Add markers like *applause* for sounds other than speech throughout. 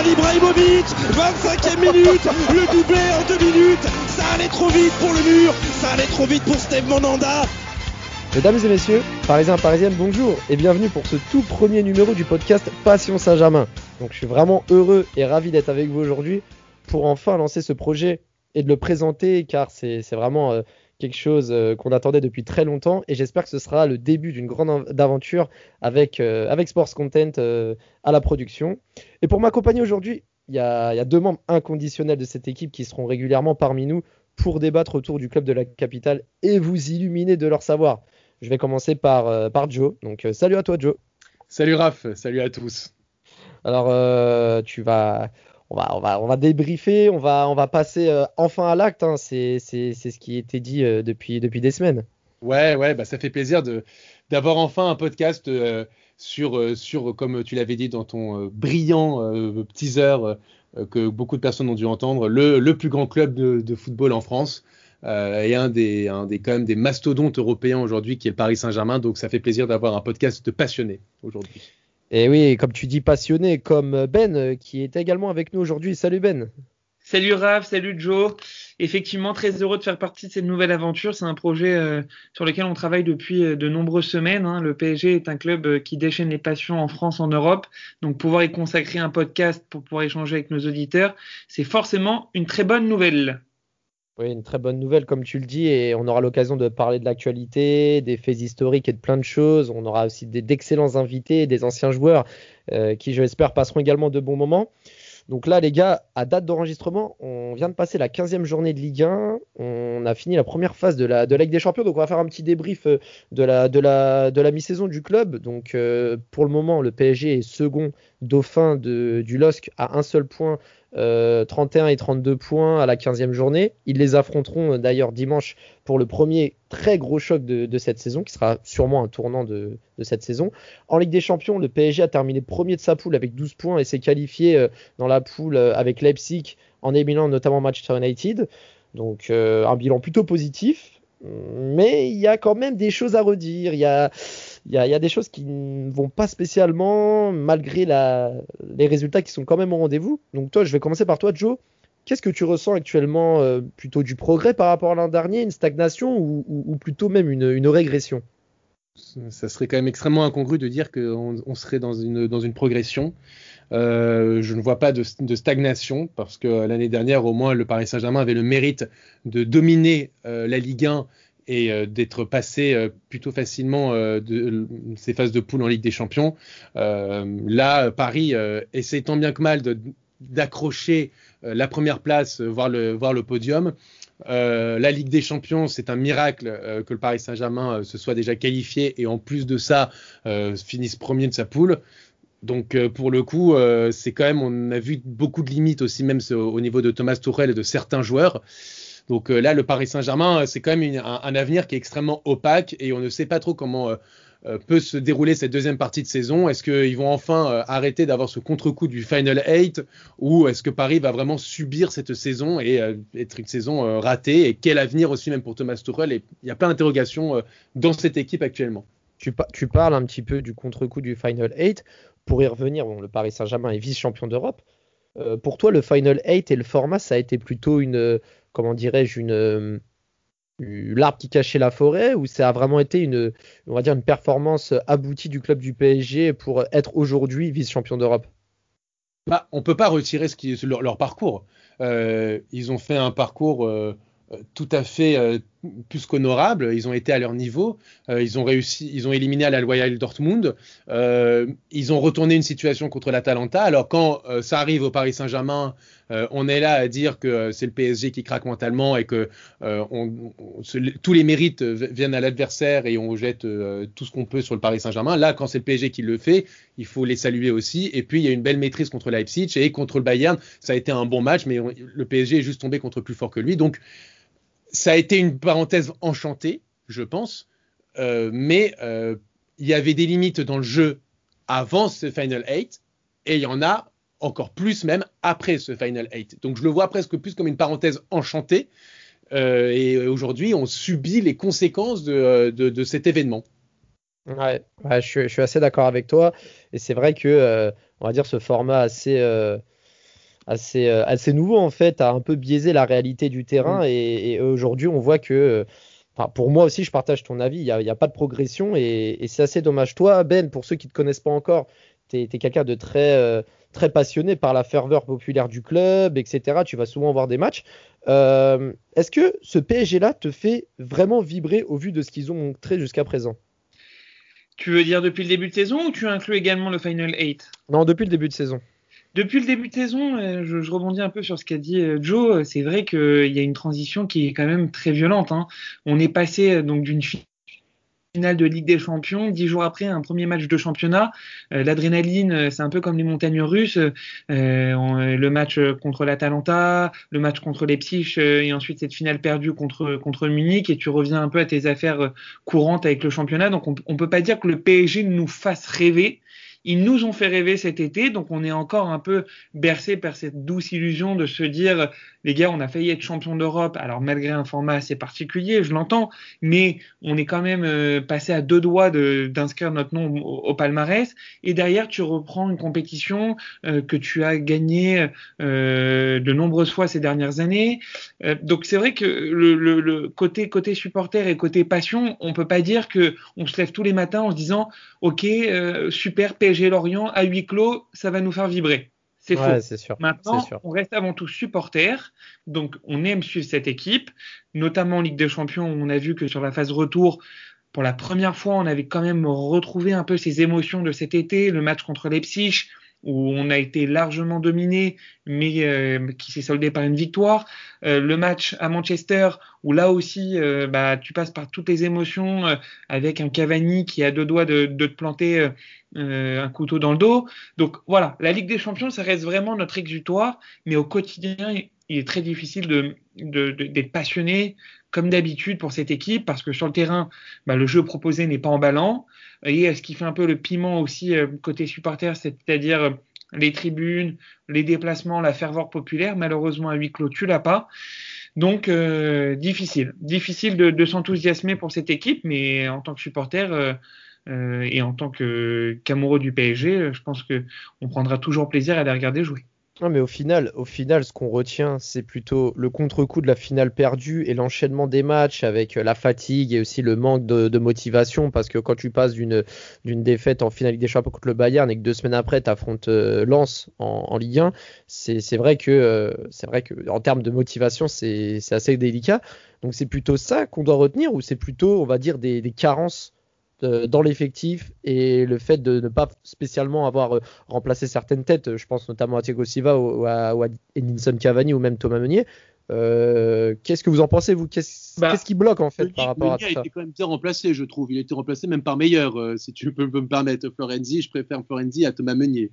Zlatan Ibrahimovic 25e minute Le doublé en deux minutes Ça allait trop vite pour le mur Ça allait trop vite pour Steve Monanda Mesdames et messieurs, Parisiens Parisiennes, bonjour et bienvenue pour ce tout premier numéro du podcast Passion Saint-Germain. Donc je suis vraiment heureux et ravi d'être avec vous aujourd'hui pour enfin lancer ce projet et de le présenter car c'est vraiment euh, quelque chose euh, qu'on attendait depuis très longtemps et j'espère que ce sera le début d'une grande aventure avec, euh, avec Sports Content à la production. Et pour m'accompagner aujourd'hui, il y a, y a deux membres inconditionnels de cette équipe qui seront régulièrement parmi nous pour débattre autour du club de la capitale et vous illuminer de leur savoir. Je vais commencer par, euh, par Joe. Donc, euh, salut à toi, Joe. Salut Raph, salut à tous. Alors, euh, tu vas, on va, on va, on va débriefer, on va, on va passer enfin à l'acte. Hein. C'est, ce qui était dit depuis, depuis des semaines. Ouais, ouais, bah ça fait plaisir d'avoir enfin un podcast sur, sur, comme tu l'avais dit dans ton brillant teaser que beaucoup de personnes ont dû entendre, le, le plus grand club de, football en France euh, et un des, un des, quand même des mastodontes européens aujourd'hui qui est le Paris Saint-Germain. Donc ça fait plaisir d'avoir un podcast de passionnés aujourd'hui. Et oui, comme tu dis passionné, comme Ben euh, qui est également avec nous aujourd'hui. Salut Ben. Salut Raph, salut Joe. Effectivement, très heureux de faire partie de cette nouvelle aventure. C'est un projet euh, sur lequel on travaille depuis euh, de nombreuses semaines. Hein. Le PSG est un club euh, qui déchaîne les passions en France, en Europe. Donc pouvoir y consacrer un podcast pour pouvoir échanger avec nos auditeurs, c'est forcément une très bonne nouvelle. Oui, une très bonne nouvelle, comme tu le dis, et on aura l'occasion de parler de l'actualité, des faits historiques et de plein de choses. On aura aussi d'excellents invités, des anciens joueurs euh, qui, je l'espère, passeront également de bons moments. Donc là, les gars, à date d'enregistrement, on vient de passer la 15e journée de Ligue 1. On a fini la première phase de la, de Ligue des Champions. Donc on va faire un petit débrief euh, de la, de la, de la mi-saison du club. Donc euh, pour le moment, le PSG est second dauphin de, du LOSC à un seul point 31 euh, et 32 points à la 15e journée. Ils les affronteront euh, d'ailleurs dimanche pour le premier très gros choc de, cette saison, qui sera sûrement un tournant de, cette saison. En Ligue des Champions, le PSG a terminé premier de sa poule avec 12 points et s'est qualifié euh, dans la poule avec Leipzig en éliminant notamment Manchester United. Donc un bilan plutôt positif, mais il y a quand même des choses à redire. Il y a il y, a, des choses qui ne vont pas spécialement malgré les résultats qui sont quand même au rendez-vous. Donc toi, je vais commencer par toi, Joe. Qu'est-ce que tu ressens actuellement euh, Plutôt du progrès par rapport à l'an dernier, une stagnation ou, plutôt même une, régression? Ça serait quand même extrêmement incongru de dire qu'on serait dans une, progression. Euh, je ne vois pas de, stagnation parce que l'année dernière, au moins, le Paris Saint-Germain avait le mérite de dominer euh, la Ligue 1 et euh, d'être passé euh, plutôt facilement euh, de ces phases de poule en Ligue des Champions. là, Paris essaie tant bien que mal d'accrocher la première place, voire le, podium. la Ligue des Champions, c'est un miracle que le Paris Saint-Germain se soit déjà qualifié et en plus de ça finisse premier de sa poule. Donc pour le coup, c'est quand même, on a vu beaucoup de limites aussi même au niveau de Thomas Tuchel et de certains joueurs. Donc euh, là, le Paris Saint-Germain, euh, c'est quand même un, avenir qui est extrêmement opaque et on ne sait pas trop comment euh, peut se dérouler cette deuxième partie de saison. Est-ce qu'ils vont enfin arrêter d'avoir ce contre-coup du Final 8 ou est-ce que Paris va vraiment subir cette saison et être une saison ratée Et quel avenir aussi même pour Thomas Tuchel? Il y a plein d'interrogations dans cette équipe actuellement. Tu, parles un petit peu du contre-coup du Final 8. Pour y revenir, le Paris Saint-Germain est vice-champion d'Europe. pour toi, le Final 8 et le format, ça a été plutôt une comment dirais-je, une euh, l'arbre qui cachait la forêt ou ça a vraiment été une, on va dire une performance aboutie du club du PSG pour être aujourd'hui vice-champion d'Europe? Bah, On peut pas retirer ce qui, leur, leur parcours. Euh, ils ont fait un parcours euh, tout à fait plus qu'honorables. Ils ont été à leur niveau. Euh, ils ont réussi, ils ont éliminé à la Loyal Dortmund. Euh, ils ont retourné une situation contre l'Atalanta. Alors quand euh, ça arrive au Paris Saint-Germain, on est là à dire que c'est le PSG qui craque mentalement et que tous les mérites viennent à l'adversaire et on jette tout ce qu'on peut sur le Paris Saint-Germain. Là, quand c'est le PSG qui le fait, il faut les saluer aussi. Et puis il y a une belle maîtrise contre Leipzig et contre le Bayern. Ça a été un bon match, mais le PSG est juste tombé contre plus fort que lui. Donc ça a été une parenthèse enchantée, je pense, euh, mais euh, il y avait des limites dans le jeu avant ce Final 8 et il y en a encore plus même après ce Final 8. Donc je le vois presque plus comme une parenthèse enchantée euh, et aujourd'hui on subit les conséquences de, cet événement. Ouais, je, suis, je, suis, assez d'accord avec toi et c'est vrai que on va dire ce format assez assez assez nouveau en fait a un peu biaisé la réalité du terrain mmh. et, et aujourd'hui on voit que Enfin, pour moi aussi, je partage ton avis. Il n'y a, a, pas de progression et, et c'est assez dommage. Toi, Ben, pour ceux qui ne te connaissent pas encore, tu es, es quelqu'un de très, euh, très passionné par la ferveur populaire du club, etc. Tu vas souvent voir des matchs. Euh, Est-ce que ce PSG-là te fait vraiment vibrer au vu de ce qu'ils ont montré jusqu'à présent? Tu veux dire depuis le début de saison ou tu inclus également le Final 8 Non, depuis le début de saison. Depuis le début de saison, euh, je, rebondis un peu sur ce qu'a dit euh, Joe. C'est vrai qu'il y a une transition qui est quand même très violente. Hein. On est passé euh, donc d'une finale de Ligue des Champions, dix jours après un premier match de championnat. Euh, L'adrénaline, c'est un peu comme les montagnes russes. Euh, le match contre l'Atalanta, le match contre les Psyches, euh, et ensuite cette finale perdue contre contre Munich, et tu reviens un peu à tes affaires courantes avec le championnat. Donc on, on peut pas dire que le PSG nous fasse rêver. Ils nous ont fait rêver cet été, donc on est encore un peu bercé par cette douce illusion de se dire, les gars, on a failli être champion d'Europe, alors malgré un format assez particulier, je l'entends, mais on est quand même euh, passé à deux doigts d'inscrire notre nom au, palmarès, et derrière, tu reprends une compétition euh, que tu as gagnée euh, de nombreuses fois ces dernières années. Donc c'est vrai que le, côté, côté supporter et côté passion, on peut pas dire que on se lève tous les matins en se disant, ok, euh, super, PSG Lorient à huis clos, ça va nous faire vibrer. C'est ouais, faux. Sûr, Maintenant, sûr. on reste avant tout supporter, donc on aime suivre cette équipe, notamment en Ligue des Champions. On a vu que sur la phase retour, pour la première fois, on avait quand même retrouvé un peu ces émotions de cet été, le match contre Leipzig, où on a été largement dominé, mais euh, qui s'est soldé par une victoire. Euh, le match à Manchester, où là aussi, euh, bah, tu passes par toutes les émotions, avec un Cavani qui a deux doigts de, de te planter un couteau dans le dos. Donc voilà, la Ligue des Champions, ça reste vraiment notre exutoire, mais au quotidien, il est très difficile de, de, de d'être passionné comme d'habitude pour cette équipe parce que sur le terrain, bah, le jeu proposé n'est pas emballant et ce qui fait un peu le piment aussi euh, côté supporter, c'est-à-dire euh, les tribunes, les déplacements, la ferveur populaire. Malheureusement à huis clos, tu l'as pas. Donc euh, difficile, difficile de, de s'enthousiasmer pour cette équipe, mais en tant que supporter euh, euh, et en tant que qu'amoureux du PSG, je pense que on prendra toujours plaisir à les regarder jouer. Non, mais au final, au final, ce qu'on retient, c'est plutôt le contre-coup de la finale perdue et l'enchaînement des matchs avec la fatigue et aussi le manque de, motivation. Parce que quand tu passes d'une défaite en finale des Champions contre le Bayern et que deux semaines après, tu affrontes euh, Lens en, en, Ligue 1, c'est vrai que euh, c'est vrai que en termes de motivation, c'est assez délicat. Donc c'est plutôt ça qu'on doit retenir ou c'est plutôt, on va dire, des, des carences dans l'effectif et le fait de ne pas spécialement avoir euh, remplacé certaines têtes, je pense notamment à Thiago Silva ou à, ou à Edinson Cavani ou même Thomas Meunier. Euh, Qu'est-ce que vous en pensez, vous? Qu'est-ce bah, qu qui bloque en fait Meunier, par rapport Meunier à tout ça? a été quand même bien remplacé, je trouve. Il a été remplacé même par meilleur, euh, si tu peux, peux, me permettre. Florenzi, je préfère Florenzi à Thomas Meunier.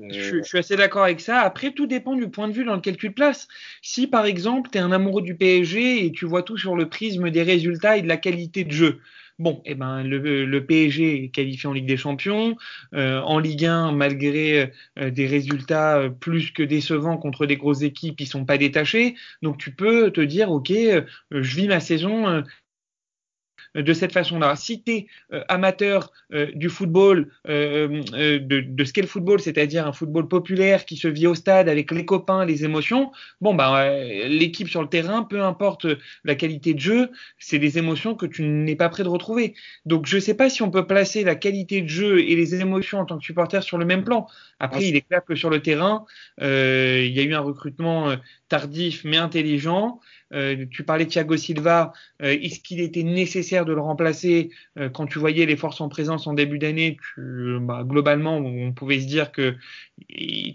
Euh... Je, je, suis assez d'accord avec ça. Après, tout dépend du point de vue dans lequel tu te places. Si par exemple, tu es un amoureux du PSG et tu vois tout sur le prisme des résultats et de la qualité de jeu, Bon, eh ben, le, le, PSG est qualifié en Ligue des Champions. Euh, en Ligue 1, malgré euh, des résultats euh, plus que décevants contre des grosses équipes, ils sont pas détachés. Donc tu peux te dire, ok, je vis ma saison de cette façon-là. Si tu es euh, amateur euh, du football, euh, de, de, ce qu'est le football, c'est-à-dire un football populaire qui se vit au stade avec les copains, les émotions, bon, bah, l'équipe sur le terrain, peu importe la qualité de jeu, c'est des émotions que tu n'es pas prêt de retrouver. Donc, je ne sais pas si on peut placer la qualité de jeu et les émotions en tant que supporter sur le même plan. Après, ah, il est clair que sur le terrain, il y a eu un recrutement tardif mais intelligent. Euh, tu parlais de Thiago Silva. Euh, Est-ce qu'il était nécessaire de le remplacer euh, quand tu voyais les forces en présence en début d'année bah, Globalement, on pouvait se dire que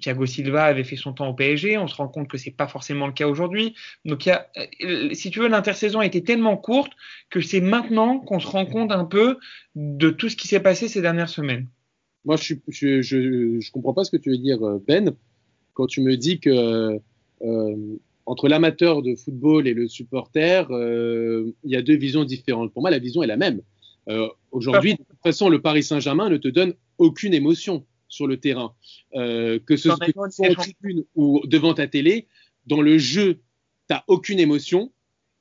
Thiago Silva avait fait son temps au PSG. On se rend compte que c'est pas forcément le cas aujourd'hui. Donc, si tu veux, l'intersaison a été tellement courte que c'est maintenant qu'on se rend compte un peu de tout ce qui s'est passé ces dernières semaines. Moi, je, je, comprends pas ce que tu veux dire, Ben, quand tu me dis que entre l'amateur de football et le supporter, il y a deux visions différentes. Pour moi, la vision est la même. Aujourd'hui, de toute façon, le Paris Saint-Germain ne te donne aucune émotion sur le terrain, que ce soit en tribune ou devant ta télé. Dans le jeu, tu n'as aucune émotion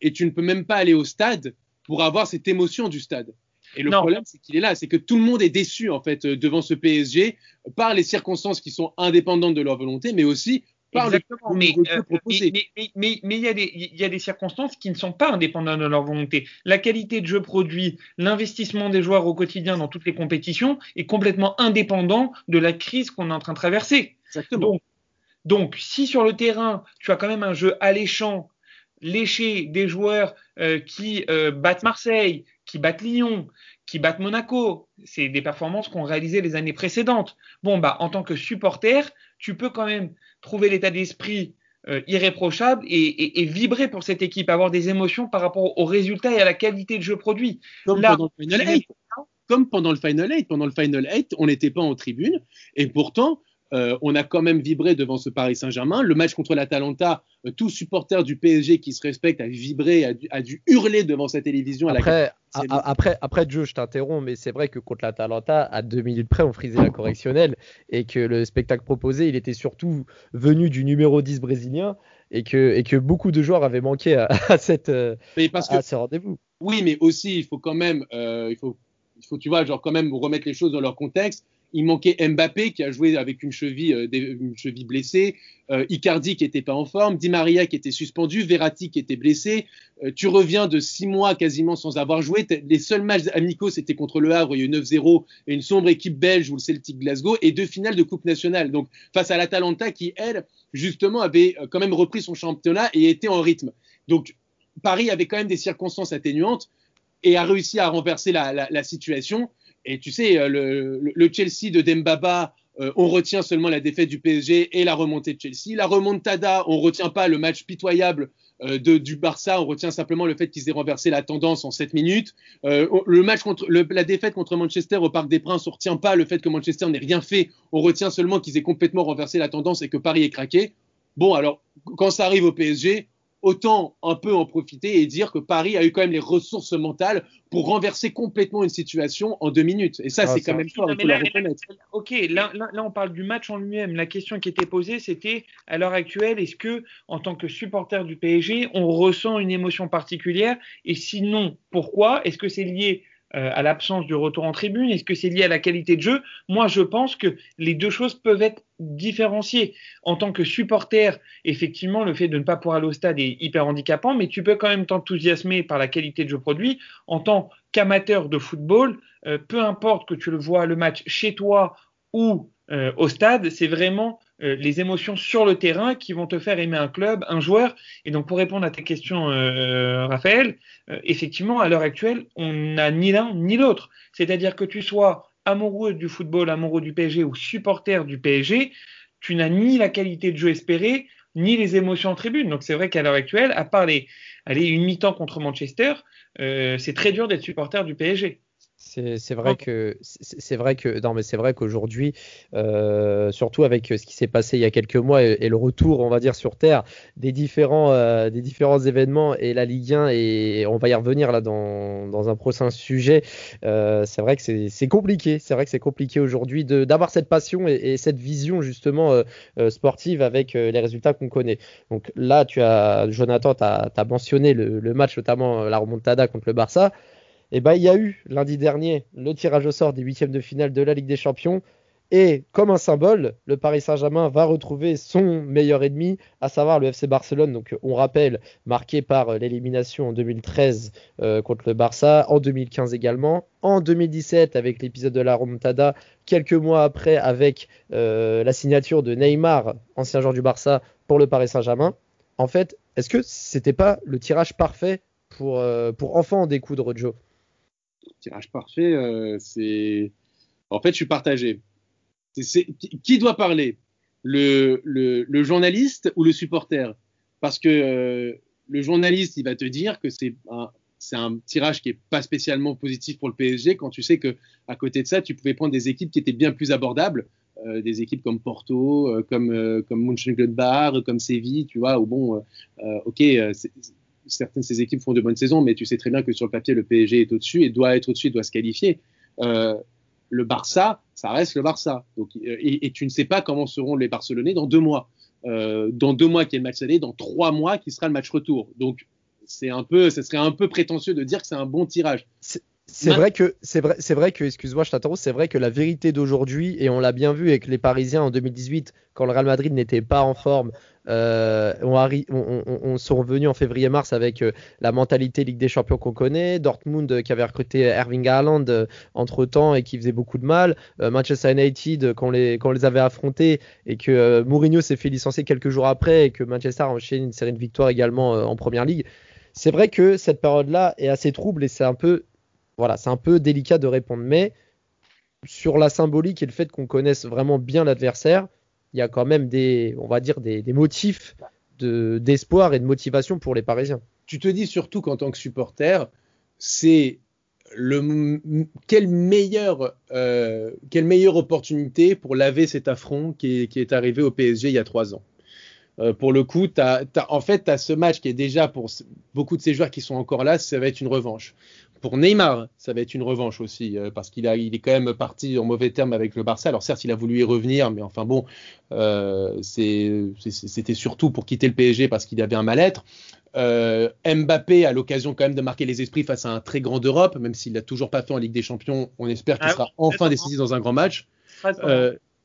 et tu ne peux même pas aller au stade pour avoir cette émotion du stade. Et le problème, c'est qu'il est là, c'est que tout le monde est déçu en fait euh, devant ce PSG par les circonstances qui sont indépendantes de leur volonté, mais aussi par Exactement, mais, euh, proposé. Mais, mais, mais, il, y a des, il y a des circonstances qui ne sont pas indépendantes de leur volonté. La qualité de jeu produit, l'investissement des joueurs au quotidien dans toutes les compétitions est complètement indépendant de la crise qu'on est en train de traverser. Exactement. Donc, donc, si sur le terrain, tu as quand même un jeu alléchant, léché des joueurs euh, qui euh, battent Marseille, qui battent Lyon, qui battent Monaco. C'est des performances qu'on réalisait les années précédentes. Bon, bah, en tant que supporter, tu peux quand même trouver l'état d'esprit euh, irréprochable et, vibrer pour cette équipe, avoir des émotions par rapport aux résultats et à la qualité de jeu produit. Comme pendant le Final 8. Comme pendant le Final 8. Pendant le Final 8, on n'était pas en tribune et pourtant, euh, on a quand même vibré devant ce Paris Saint-Germain. Le match contre l'Atalanta, euh, tout supporter du PSG qui se respecte a vibré, a dû, hurler devant sa télévision. Après, après, après, Joe, je t'interromps, mais c'est vrai que contre l'Atalanta, à deux minutes près, on frisait la correctionnelle et que le spectacle proposé, il était surtout venu du numéro 10 brésilien et que, et que beaucoup de joueurs avaient manqué à, cette, euh, à, ce rendez-vous. Oui, mais aussi, il faut quand même, il, faut, il faut, tu vois, genre quand même remettre les choses dans leur contexte il manquait Mbappé qui a joué avec une cheville, euh, blessée, euh, Icardi qui n'était pas en forme, Di Maria qui était suspendu, Verratti qui était blessé. Euh, tu reviens de six mois quasiment sans avoir joué. Les seuls matchs amicaux c'était contre le Havre, il y a eu 9-0 et une sombre équipe belge ou le Celtic Glasgow et deux finales de Coupe nationale. Donc face à l'Atalanta qui elle justement avait quand même repris son championnat et était en rythme. Donc Paris avait quand même des circonstances atténuantes et a réussi à renverser la situation. Et tu sais, euh, le, Chelsea de Dembaba, euh, on retient seulement la défaite du PSG et la remontée de Chelsea. La remontada, on retient pas le match pitoyable euh, de, du Barça, on retient simplement le fait qu'ils aient renversé la tendance en 7 minutes. le match contre la défaite contre Manchester au Parc des Princes, on retient pas le fait que Manchester n'ait rien fait, on retient seulement qu'ils aient complètement renversé la tendance et que Paris ait craqué. Bon, alors quand ça arrive au PSG, autant un peu en profiter et dire que Paris a eu quand même les ressources mentales pour renverser complètement une situation en deux minutes. Et ça, ah, c'est quand même fort, Ok, là, là, on parle du match en lui-même. La question qui était posée, c'était à l'heure actuelle, est-ce que, en tant que supporter du PSG, on ressent une émotion particulière? Et sinon, pourquoi? Est-ce que c'est lié euh, à l'absence du retour en tribune Est-ce que c'est lié à la qualité de jeu? Moi, je pense que les deux choses peuvent être différenciées. En tant que supporter, effectivement, le fait de ne pas pouvoir aller au stade est hyper handicapant, mais tu peux quand même t'enthousiasmer par la qualité de jeu produit. En tant qu'amateur de football, euh, peu importe que tu le vois le match chez toi ou euh, au stade, c'est vraiment euh, les émotions sur le terrain qui vont te faire aimer un club, un joueur. Et donc, pour répondre à tes questions, euh, Raphaël, effectivement, à l'heure actuelle, on n'a ni l'un ni l'autre. C'est-à-dire que tu sois amoureux du football, amoureux du PSG ou supporter du PSG, tu n'as ni la qualité de jeu espérée, ni les émotions en tribune. Donc, c'est vrai qu'à l'heure actuelle, à part les, allez, une mi-temps contre Manchester, c'est très dur d'être supporter du PSG. C'est vrai que c'est vrai que non mais c'est vrai qu'aujourd'hui, euh, surtout avec ce qui s'est passé il y a quelques mois et, le retour, on va dire sur terre des différents euh, des différents événements et la Ligue 1 et on va y revenir là dans, dans un prochain sujet. Euh, c'est vrai que c'est compliqué, c'est vrai que c'est compliqué aujourd'hui d'avoir cette passion et, cette vision justement sportive avec les résultats qu'on connaît. Donc là, tu as Jonathan, tu as, as, mentionné le, le match notamment la remontada contre le Barça. Et eh ben, il y a eu lundi dernier le tirage au sort des huitièmes de finale de la Ligue des Champions. Et comme un symbole, le Paris Saint-Germain va retrouver son meilleur ennemi, à savoir le FC Barcelone. Donc on rappelle, marqué par l'élimination en 2013 euh, contre le Barça, en 2015 également, en 2017 avec l'épisode de la Remontada, quelques mois après avec euh, la signature de Neymar, ancien joueur du Barça, pour le Paris Saint-Germain. En fait, est-ce que c'était pas le tirage parfait pour, euh, pour enfin en découdre, Joe? Tirage parfait, euh, c'est. En fait, je suis partagé. Qui doit parler? Le, journaliste ou le supporter? Parce que euh, le journaliste, il va te dire que c'est un, tirage qui n'est pas spécialement positif pour le PSG quand tu sais que à côté de ça, tu pouvais prendre des équipes qui étaient bien plus abordables. des équipes comme Porto, comme, comme Mönchengladbach, comme Séville, tu vois, où bon, ok, certaines de ces équipes font de bonnes saisons, mais tu sais très bien que sur le papier, le PSG est au-dessus et doit être au-dessus, doit se qualifier. le Barça, ça reste le Barça. Donc, et, tu ne sais pas comment seront les Barcelonais dans deux mois. dans deux mois qui est le match aller, dans trois mois qui sera le match retour. Donc c'est un peu, ce serait un peu prétentieux de dire que c'est un bon tirage. C'est vrai que c'est vrai, c'est vrai que, excuse-moi, je t'interromps, c'est vrai que la vérité d'aujourd'hui, et on l'a bien vu avec les Parisiens en 2018, quand le Real Madrid n'était pas en forme, euh, on, on, on, sont revenus en février-mars avec euh, la mentalité Ligue des Champions qu'on connaît, Dortmund euh, qui avait recruté Erving Haaland entre temps et qui faisait beaucoup de mal, Manchester United quand on les, quand on les avait affrontés et que Mourinho s'est fait licencier quelques jours après et que Manchester a enchaîné une série de victoires également en Première Ligue. C'est vrai que cette période-là est assez trouble et c'est un peu, voilà, c'est un peu délicat de répondre. Mais sur la symbolique et le fait qu'on connaisse vraiment bien l'adversaire, il y a quand même des, on va dire, des, motifs d'espoir et de motivation pour les Parisiens. Tu te dis surtout qu'en tant que supporter, c'est le quelle meilleure euh, quelle meilleure opportunité pour laver cet affront qui est arrivé au PSG il y a trois ans. Euh, pour le coup, en fait, tu as ce match qui est déjà pour beaucoup de ces joueurs qui sont encore là, ça va être une revanche. Pour Neymar, ça va être une revanche aussi, euh, parce qu'il il est quand même parti en mauvais terme avec le Barça. Alors certes, il a voulu y revenir, mais enfin bon, euh, c'était surtout pour quitter le PSG parce qu'il avait un mal-être. Mbappé a l'occasion quand même de marquer les esprits face à un très grand Europe, même s'il l'a toujours pas fait en Ligue des Champions. On espère qu'il ah sera enfin décisif dans un grand match.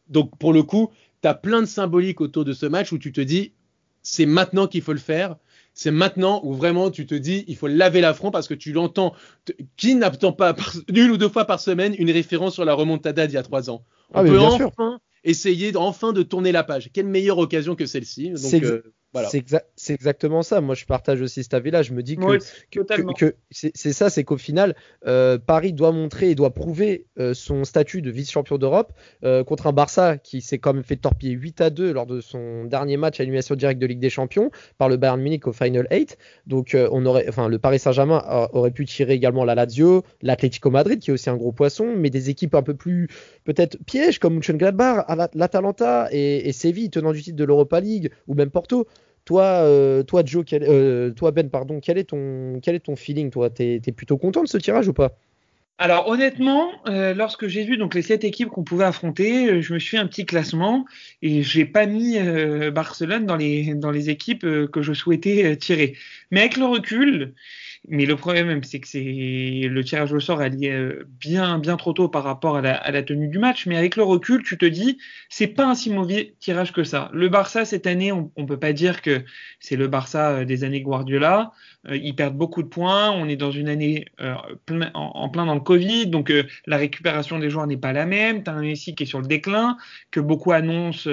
donc pour le coup, tu as plein de symboliques autour de ce match où tu te dis, c'est maintenant qu'il faut le faire. C'est maintenant où vraiment tu te dis, il faut laver l'affront parce que tu l'entends. Qui n'attend pas une ou deux fois par semaine une référence sur la remontada d'il y a trois ans? On ah peut enfin essayer enfin de tourner la page. Quelle meilleure occasion que celle-ci? C'est exactement ça. Moi, je partage aussi cet avis-là. Je me dis que, c'est ça, c'est qu'au final, euh, Paris doit montrer et doit prouver euh, son statut de vice-champion d'Europe euh, contre un Barça qui s'est quand même fait torpiller 8 à 2 lors de son dernier match à l'animation directe de Ligue des Champions par le Bayern Munich au Final 8. Donc, on aurait, enfin, le Paris Saint-Germain aurait pu tirer également la Lazio, l'Atlético Madrid qui est aussi un gros poisson, mais des équipes un peu plus peut-être pièges comme Mönchengladbach, l'Atalanta et, et Séville, tenant du titre de l'Europa League ou même Porto. Toi, euh, toi, Joe, euh, toi Ben, pardon, quel est ton, feeling Toi, t'es es plutôt content de ce tirage ou pas? Alors honnêtement, euh, lorsque j'ai vu donc les sept équipes qu'on pouvait affronter, je me suis fait un petit classement et j'ai pas mis Barcelone dans les dans les équipes que je souhaitais tirer. Mais avec le recul, mais le problème, c'est que c'est le tirage au sort allié euh, bien, bien trop tôt par rapport à la, tenue du match. Mais avec le recul, tu te dis, c'est pas un si mauvais tirage que ça. Le Barça cette année, on, on peut pas dire que c'est le Barça euh, des années Guardiola. Euh, ils perdent beaucoup de points. On est dans une année en, plein dans le Covid, donc la récupération des joueurs n'est pas la même. T'as un Messi qui est sur le déclin, que beaucoup annoncent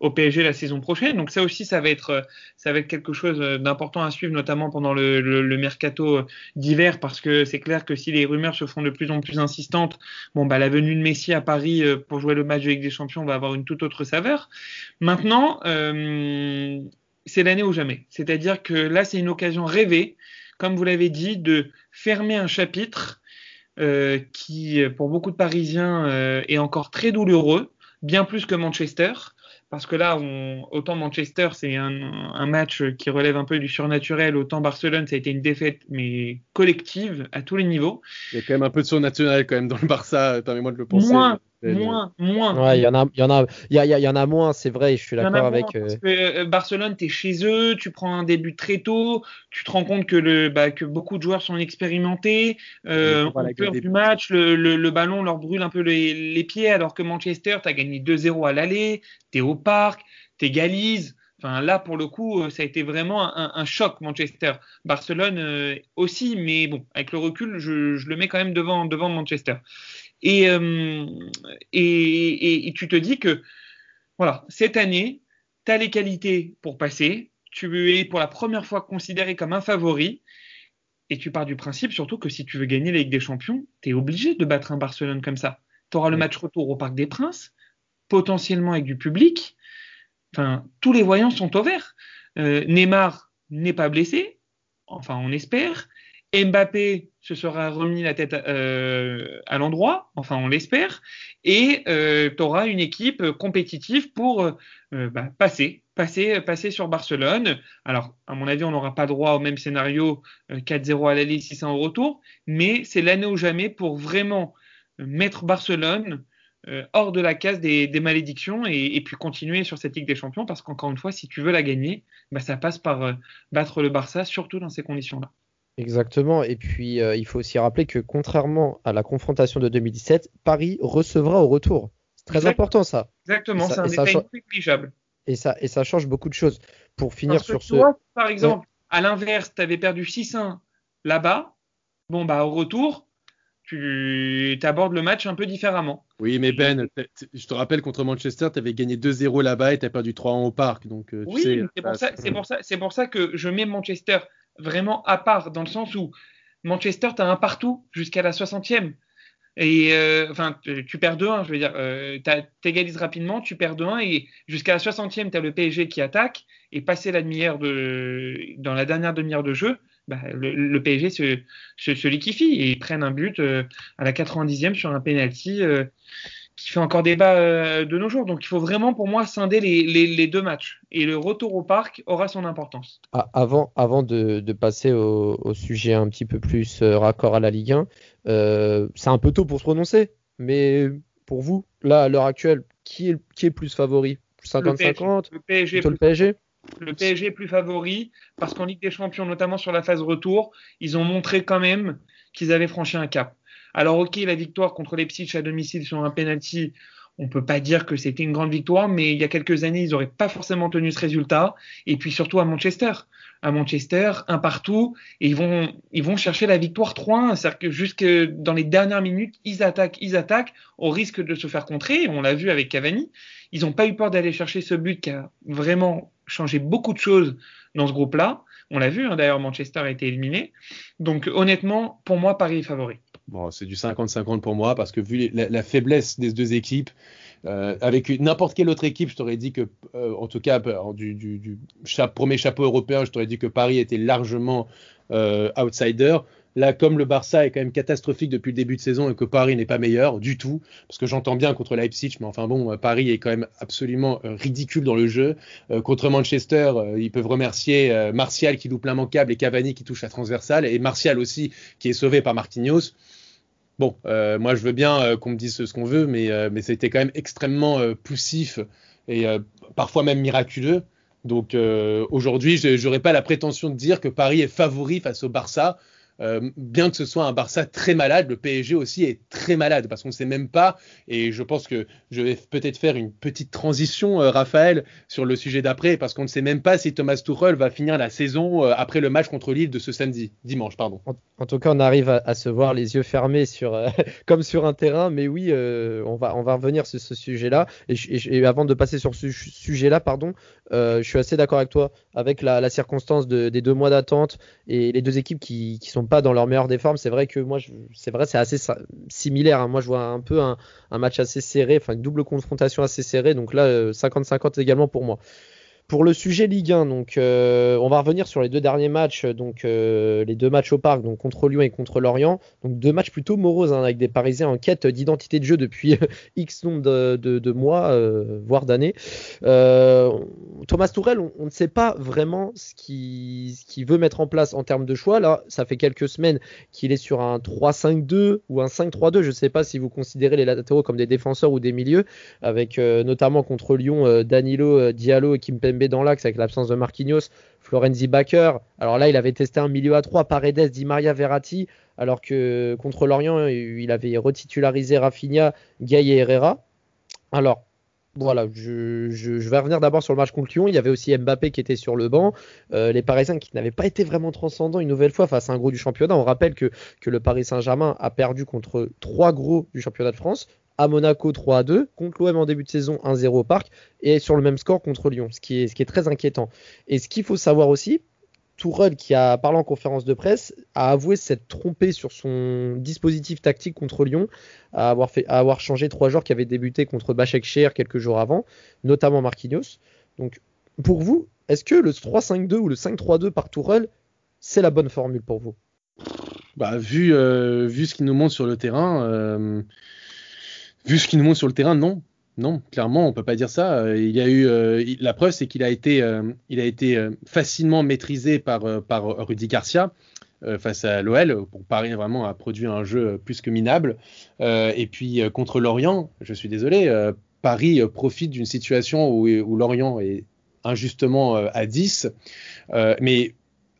au PSG la saison prochaine. Donc ça aussi, ça va être, ça va être quelque chose d'important à suivre, notamment pendant le, le, le mercato d'hiver parce que c'est clair que si les rumeurs se font de plus en plus insistantes, bon bah la venue de Messi à Paris euh, pour jouer le match de Ligue des Champions va avoir une toute autre saveur. Maintenant, euh, c'est l'année ou jamais. C'est-à-dire que là, c'est une occasion rêvée, comme vous l'avez dit, de fermer un chapitre euh, qui, pour beaucoup de Parisiens, est encore très douloureux, bien plus que Manchester parce que là, on, autant Manchester, c'est un, match qui relève un peu du surnaturel, autant Barcelone, ça a été une défaite, mais collective à tous les niveaux. Il y a quand même un peu de surnaturel quand même dans le Barça, permets-moi de le penser. Moins, moins, moins. Ouais, il y en a, il y en a, il y, y, en a moins, c'est vrai, je suis d'accord avec. Euh... Parce que euh, Barcelone, tu es chez eux, tu prends un début très tôt, tu te rends compte que le, bah, que beaucoup de joueurs sont expérimentés, euh, on peur du match, le, le, le, ballon leur brûle un peu les, les pieds, alors que Manchester, tu as gagné 2-0 à l'aller, tu es au parc, tu égalises. Enfin, là, pour le coup, euh, ça a été vraiment un, un choc, Manchester. Barcelone euh, aussi, mais bon, avec le recul, je, je, le mets quand même devant, devant Manchester. Euh, et, et, et, tu te dis que, voilà, cette année, tu as les qualités pour passer. Tu es pour la première fois considéré comme un favori. Et tu pars du principe surtout que si tu veux gagner la Ligue des Champions, tu es obligé de battre un Barcelone comme ça. Tu auras le match retour au Parc des Princes, potentiellement avec du public. Enfin, tous les voyants sont au vert. Euh, Neymar n'est pas blessé, enfin on espère. Mbappé se sera remis la tête euh, à l'endroit, enfin on l'espère, et euh, tu auras une équipe compétitive pour euh, bah, passer, passer, passer sur Barcelone. Alors, à mon avis, on n'aura pas droit au même scénario 4-0 à l'aller, 600 au retour, mais c'est l'année ou jamais pour vraiment mettre Barcelone hors de la case des, malédictions et, puis continuer sur cette Ligue des Champions, parce qu'encore une fois, si tu veux la gagner, bah, ça passe par battre le Barça, surtout dans ces conditions-là. Exactement. Et puis, euh, il faut aussi rappeler que contrairement à la confrontation de 2017, Paris recevra au retour. C'est très important ça. Exactement, c'est un détail négligeable. Et ça, et ça change beaucoup de choses. Pour finir sur ce. par exemple, à l'inverse, tu avais perdu 6-1 là-bas. Bon, bah, au retour, tu abordes le match un peu différemment. Oui, mais Ben, je te rappelle, contre Manchester, tu avais gagné 2-0 là-bas et tu as perdu 3-1 au parc. Donc, euh, oui, c'est pour, ça, pour, pour ça que je mets Manchester vraiment à part, dans le sens où Manchester, tu as un partout jusqu'à la 60e. Et euh, enfin, tu perds 2-1, je veux dire, euh, tu rapidement, tu perds 2-1 et jusqu'à la 60e, tu as le PSG qui attaque et passer la demi-heure de dans la dernière demi-heure de jeu, bah, le, PSG se, liquifie et ils prennent un but euh, à la 90e sur un penalty qui fait encore débat euh, de nos jours. Donc il faut vraiment pour moi scinder les, deux matchs. Et le retour au parc aura son importance. Ah, avant, avant de, passer au, sujet un petit peu plus euh, raccord à la Ligue 1, euh, c'est un peu tôt pour se prononcer. Mais pour vous, là, à l'heure actuelle, qui est, qui est plus favori? 50-50 Le PSG. Le PSG le PSG est plus favori parce qu'en Ligue des Champions, notamment sur la phase retour, ils ont montré quand même qu'ils avaient franchi un cap. Alors ok, la victoire contre les Leipzig à domicile sur un penalty, on peut pas dire que c'était une grande victoire, mais il y a quelques années, ils n'auraient pas forcément tenu ce résultat. Et puis surtout à Manchester. À Manchester, un partout, et ils vont, ils vont chercher la victoire 3-1. C'est-à-dire que jusque dans les dernières minutes, ils attaquent, ils attaquent, au risque de se faire contrer. On l'a vu avec Cavani. Ils n'ont pas eu peur d'aller chercher ce but qui a vraiment changé beaucoup de choses dans ce groupe-là. On l'a vu, hein, d'ailleurs, Manchester a été éliminé. Donc honnêtement, pour moi, Paris est favori. Bon, c'est du 50-50 pour moi parce que vu la, faiblesse des deux équipes, euh, avec n'importe quelle autre équipe, je t'aurais dit que, euh, en tout cas, euh, du, du, premier chapeau européen, je t'aurais dit que Paris était largement outsider. Là, comme le Barça est quand même catastrophique depuis le début de saison et que Paris n'est pas meilleur du tout, parce que j'entends bien contre Leipzig, mais enfin bon, Paris est quand même absolument ridicule dans le jeu. contre Manchester, ils peuvent remercier Martial qui loupe l'immanquable et Cavani qui touche la transversale, et Martial aussi qui est sauvé par Marquinhos. Bon, euh, moi je veux bien euh, qu'on me dise ce qu'on veut, mais, euh, mais c'était quand même extrêmement poussif et parfois même miraculeux. Donc aujourd'hui, je n'aurais pas la prétention de dire que Paris est favori face au Barça. Euh, bien que ce soit un Barça très malade, le PSG aussi est très malade parce qu'on ne sait même pas. Et je pense que je vais peut-être faire une petite transition, euh, Raphaël, sur le sujet d'après, parce qu'on ne sait même pas si Thomas Tuchel va finir la saison euh, après le match contre Lille de ce samedi, dimanche, pardon. En, tout cas, on arrive à, se voir les yeux fermés sur, *laughs* comme sur un terrain, mais oui, on va on va revenir sur ce sujet-là. Et, avant de passer sur ce sujet-là, pardon, je suis assez d'accord avec toi avec la, circonstance des deux mois d'attente et les deux équipes qui, qui sont pas dans leur meilleure des formes. C'est vrai que moi, c'est vrai, c'est assez similaire. Hein. Moi, je vois un peu un, match assez serré, enfin une double confrontation assez serrée. Donc là, 50-50 euh, également pour moi. Pour le sujet Ligue 1, donc euh, on va revenir sur les deux derniers matchs, donc euh, les deux matchs au parc, donc contre Lyon et contre Lorient. Donc deux matchs plutôt moroses hein, avec des Parisiens en quête d'identité de jeu depuis *laughs* X nombre de, mois, euh, voire d'années. Thomas Tourel, on, ne sait pas vraiment ce qu'il veut mettre en place en termes de choix. Là, ça fait quelques semaines qu'il est sur un 3-5-2 ou un 5-3-2. Je ne sais pas si vous considérez les latéraux comme des défenseurs ou des milieux, avec notamment contre Lyon Danilo, Diallo et Kimpembe dans l'axe avec l'absence de Marquinhos, Florenzi Baker. Alors là, il avait testé un milieu à 3, Paredes, Di Maria, Verratti, alors que contre Lorient, il avait retitularisé Rafinha, Gay et Herrera. Alors, voilà, je, vais revenir d'abord sur le match contre Lyon. Il y avait aussi Mbappé qui était sur le banc. Euh, les Parisiens qui n'avaient pas été vraiment transcendants une nouvelle fois face à un gros du championnat. On rappelle que, que le Paris Saint-Germain a perdu contre trois gros du championnat de France à Monaco 3 à 2, contre l'OM en début de saison 1-0 au parc, et sur le même score contre Lyon, ce qui est, très inquiétant. Et ce qu'il faut savoir aussi, Tourelle, qui a parlé en conférence de presse, a avoué s'être trompé sur son dispositif tactique contre Lyon, à avoir, changé trois joueurs qui avaient débuté contre Bachek Cher quelques jours avant, notamment Marquinhos. Donc, pour vous, est-ce que le 3-5-2 ou le 5-3-2 par Tourelle, c'est la bonne formule pour vous? Bah, vu, euh, vu ce qu'il nous montre sur le terrain, euh, vu ce qu'il nous montre sur le terrain, non. Non, clairement, on peut pas dire ça. Euh, il y a eu la preuve, c'est qu'il a été, il a été facilement maîtrisé par par Rudy Garcia face à l'OL. Pour Paris vraiment a produit un jeu plus que minable. et puis contre Lorient, je suis désolé, Paris profite d'une situation où, où, Lorient est injustement à 10, mais